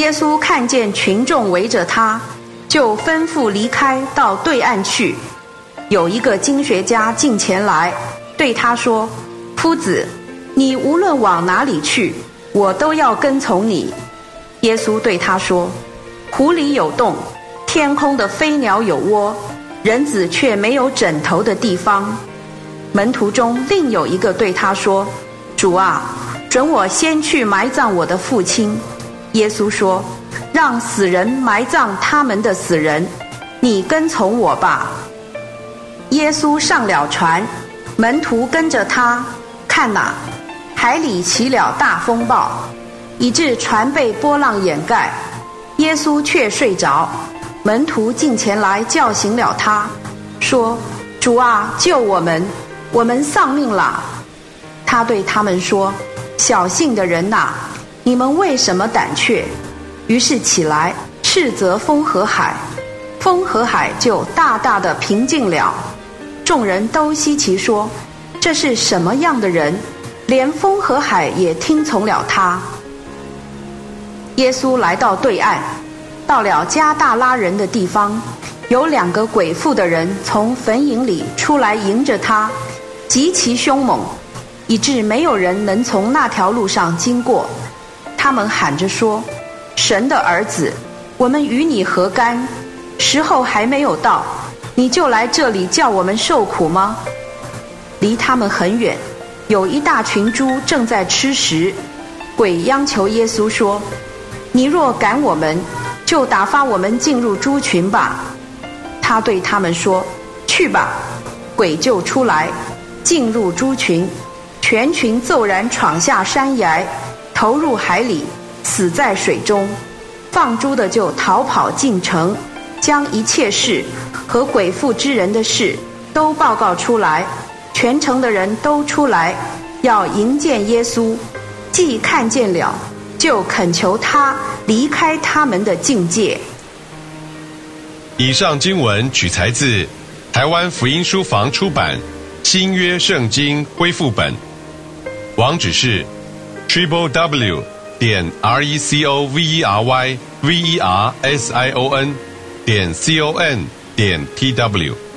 耶稣看见群众围着他，就吩咐离开到对岸去。有一个经学家进前来，对他说：“夫子，你无论往哪里去，我都要跟从你。”耶稣对他说：“湖里有洞，天空的飞鸟有窝，人子却没有枕头的地方。”门徒中另有一个对他说：“主啊，准我先去埋葬我的父亲。”耶稣说：“让死人埋葬他们的死人，你跟从我吧。”耶稣上了船，门徒跟着他。看哪，海里起了大风暴，以致船被波浪掩盖。耶稣却睡着，门徒进前来叫醒了他，说：“主啊，救我们！我们丧命了。”他对他们说：“小信的人呐！”你们为什么胆怯？于是起来斥责风和海，风和海就大大的平静了。众人都稀奇说：“这是什么样的人？连风和海也听从了他。”耶稣来到对岸，到了加大拉人的地方，有两个鬼妇的人从坟茔里出来迎着他，极其凶猛，以致没有人能从那条路上经过。他们喊着说：“神的儿子，我们与你何干？时候还没有到，你就来这里叫我们受苦吗？”离他们很远，有一大群猪正在吃食。鬼央求耶稣说：“你若赶我们，就打发我们进入猪群吧。”他对他们说：“去吧。”鬼就出来，进入猪群，全群骤然闯下山崖。投入海里，死在水中。放猪的就逃跑进城，将一切事和鬼妇之人的事都报告出来。全城的人都出来，要迎见耶稣。既看见了，就恳求他离开他们的境界。以上经文取材自台湾福音书房出版《新约圣经恢复本》，网址是。triple w 点 r e c o v e r y v e r s i o n 点 c o n 点 t w